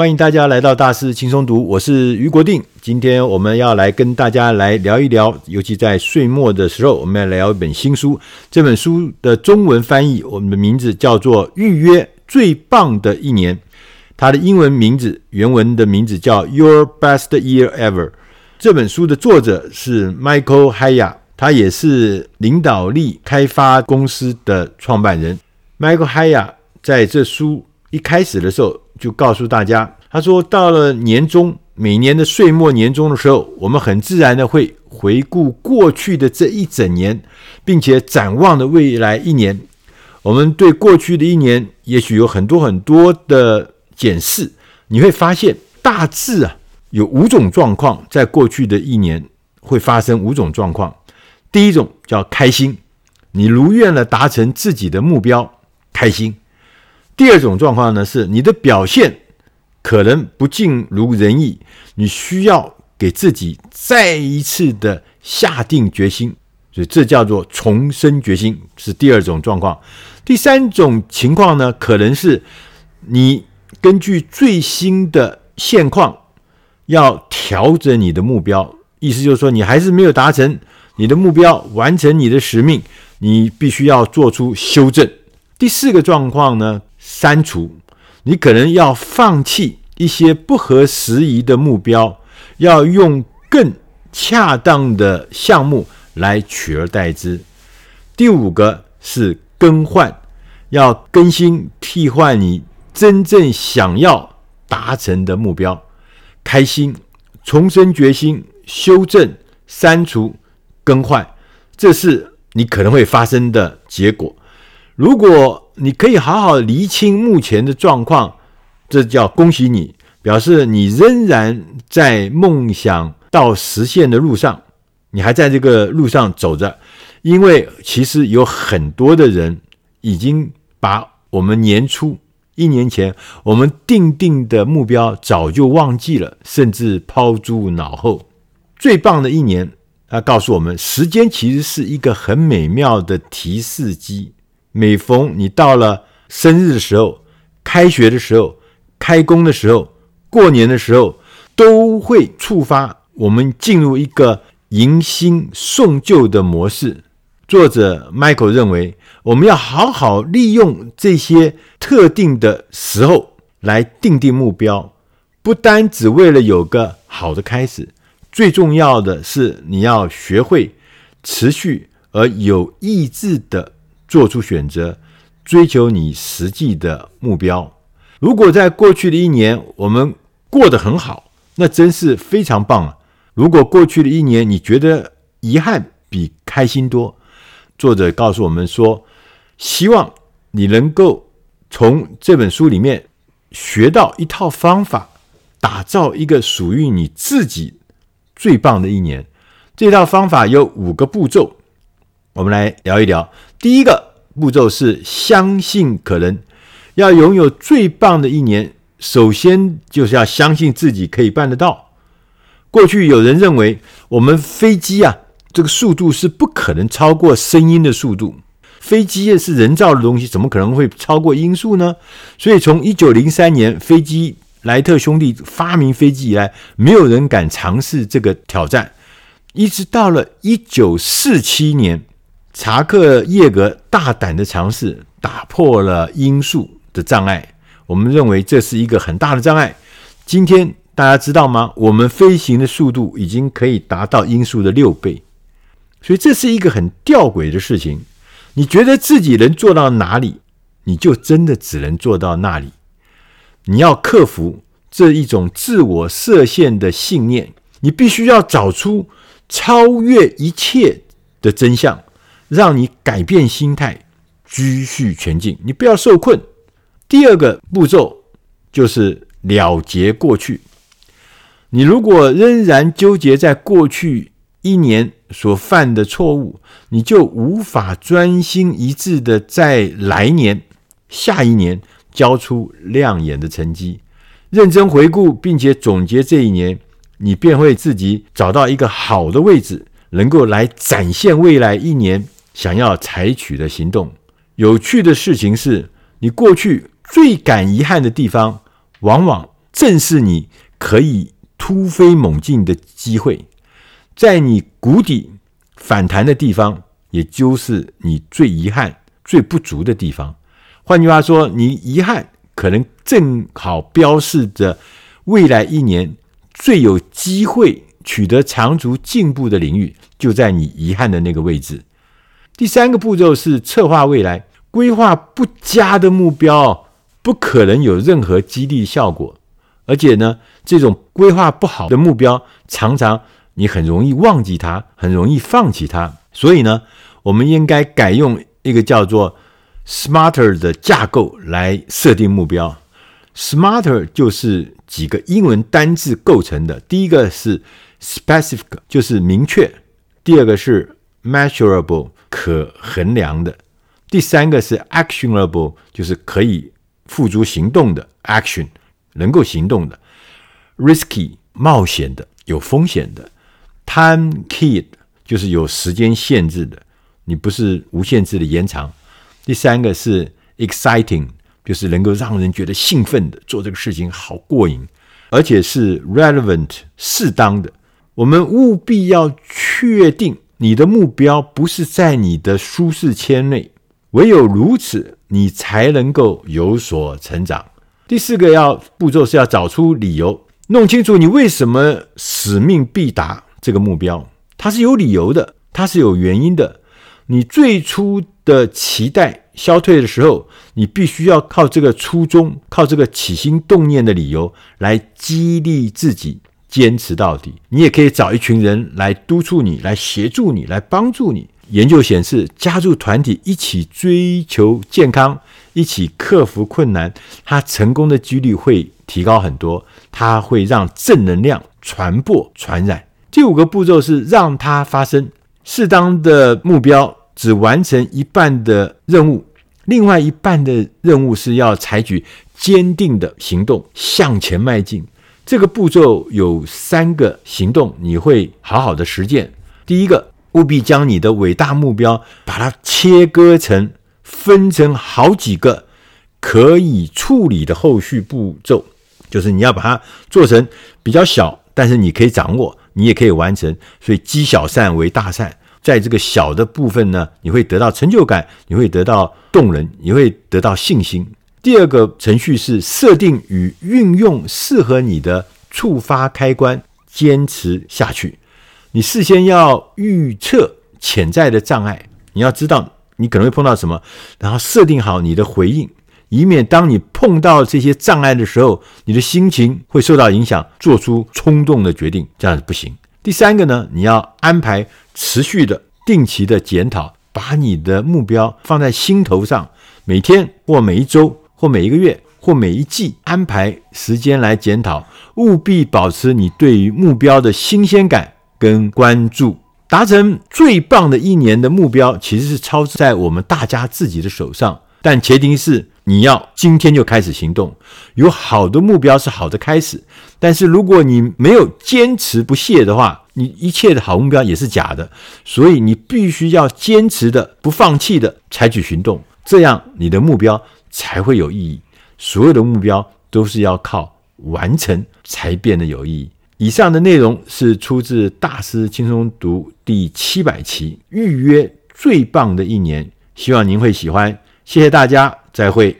欢迎大家来到大师轻松读，我是于国定。今天我们要来跟大家来聊一聊，尤其在岁末的时候，我们要聊一本新书。这本书的中文翻译，我们的名字叫做《预约最棒的一年》，它的英文名字原文的名字叫《Your Best Year Ever》。这本书的作者是 Michael Haya，他也是领导力开发公司的创办人。Michael Haya 在这书一开始的时候。就告诉大家，他说，到了年终，每年的岁末年终的时候，我们很自然的会回顾过去的这一整年，并且展望的未来一年。我们对过去的一年，也许有很多很多的检视。你会发现，大致啊，有五种状况，在过去的一年会发生五种状况。第一种叫开心，你如愿了达成自己的目标，开心。第二种状况呢，是你的表现可能不尽如人意，你需要给自己再一次的下定决心，所以这叫做重生决心，是第二种状况。第三种情况呢，可能是你根据最新的现况要调整你的目标，意思就是说你还是没有达成你的目标，完成你的使命，你必须要做出修正。第四个状况呢，删除，你可能要放弃一些不合时宜的目标，要用更恰当的项目来取而代之。第五个是更换，要更新替换你真正想要达成的目标。开心，重生决心，修正，删除，更换，这是你可能会发生的结果。如果你可以好好厘清目前的状况，这叫恭喜你，表示你仍然在梦想到实现的路上，你还在这个路上走着。因为其实有很多的人已经把我们年初一年前我们定定的目标早就忘记了，甚至抛诸脑后。最棒的一年，他告诉我们，时间其实是一个很美妙的提示机。每逢你到了生日的时候、开学的时候、开工的时候、过年的时候，都会触发我们进入一个迎新送旧的模式。作者 Michael 认为，我们要好好利用这些特定的时候来定定目标，不单只为了有个好的开始，最重要的是你要学会持续而有意志的。做出选择，追求你实际的目标。如果在过去的一年我们过得很好，那真是非常棒啊！如果过去的一年你觉得遗憾比开心多，作者告诉我们说，希望你能够从这本书里面学到一套方法，打造一个属于你自己最棒的一年。这套方法有五个步骤。我们来聊一聊。第一个步骤是相信可能，要拥有最棒的一年，首先就是要相信自己可以办得到。过去有人认为我们飞机啊，这个速度是不可能超过声音的速度。飞机是人造的东西，怎么可能会超过音速呢？所以从一九零三年飞机莱特兄弟发明飞机以来，没有人敢尝试这个挑战，一直到了一九四七年。查克叶格大胆的尝试打破了音速的障碍，我们认为这是一个很大的障碍。今天大家知道吗？我们飞行的速度已经可以达到音速的六倍，所以这是一个很吊诡的事情。你觉得自己能做到哪里，你就真的只能做到那里。你要克服这一种自我设限的信念，你必须要找出超越一切的真相。让你改变心态，继续前进。你不要受困。第二个步骤就是了结过去。你如果仍然纠结在过去一年所犯的错误，你就无法专心一致的在来年、下一年交出亮眼的成绩。认真回顾并且总结这一年，你便会自己找到一个好的位置，能够来展现未来一年。想要采取的行动。有趣的事情是，你过去最感遗憾的地方，往往正是你可以突飞猛进的机会。在你谷底反弹的地方，也就是你最遗憾、最不足的地方。换句话说，你遗憾可能正好标示着未来一年最有机会取得长足进步的领域，就在你遗憾的那个位置。第三个步骤是策划未来，规划不佳的目标不可能有任何激励效果，而且呢，这种规划不好的目标常常。你很容易忘记它，很容易放弃它，所以呢，我们应该改用一个叫做 SMARTER 的架构来设定目标。SMARTER 就是几个英文单字构成的，第一个是 specific，就是明确；第二个是 measurable，可衡量的；第三个是 actionable，就是可以付诸行动的 action，能够行动的；risky，冒险的，有风险的。Time keyed 就是有时间限制的，你不是无限制的延长。第三个是 exciting，就是能够让人觉得兴奋的，做这个事情好过瘾，而且是 relevant 适当的。我们务必要确定你的目标不是在你的舒适圈内，唯有如此，你才能够有所成长。第四个要步骤是要找出理由，弄清楚你为什么使命必达。这个目标，它是有理由的，它是有原因的。你最初的期待消退的时候，你必须要靠这个初衷，靠这个起心动念的理由来激励自己坚持到底。你也可以找一群人来督促你，来协助你，来帮助你。研究显示，加入团体一起追求健康，一起克服困难，它成功的几率会提高很多。它会让正能量传播、传染。第五个步骤是让它发生。适当的目标只完成一半的任务，另外一半的任务是要采取坚定的行动向前迈进。这个步骤有三个行动，你会好好的实践。第一个，务必将你的伟大目标把它切割成、分成好几个可以处理的后续步骤，就是你要把它做成比较小，但是你可以掌握。你也可以完成，所以积小善为大善。在这个小的部分呢，你会得到成就感，你会得到动人，你会得到信心。第二个程序是设定与运用适合你的触发开关，坚持下去。你事先要预测潜在的障碍，你要知道你可能会碰到什么，然后设定好你的回应。以免当你碰到这些障碍的时候，你的心情会受到影响，做出冲动的决定，这样子不行。第三个呢，你要安排持续的、定期的检讨，把你的目标放在心头上，每天或每一周或每一个月或每一季安排时间来检讨，务必保持你对于目标的新鲜感跟关注。达成最棒的一年的目标，其实是操在我们大家自己的手上，但前提是。你要今天就开始行动。有好的目标是好的开始，但是如果你没有坚持不懈的话，你一切的好目标也是假的。所以你必须要坚持的、不放弃的采取行动，这样你的目标才会有意义。所有的目标都是要靠完成才变得有意义。以上的内容是出自《大师轻松读》第七百期，预约最棒的一年，希望您会喜欢。谢谢大家。再会。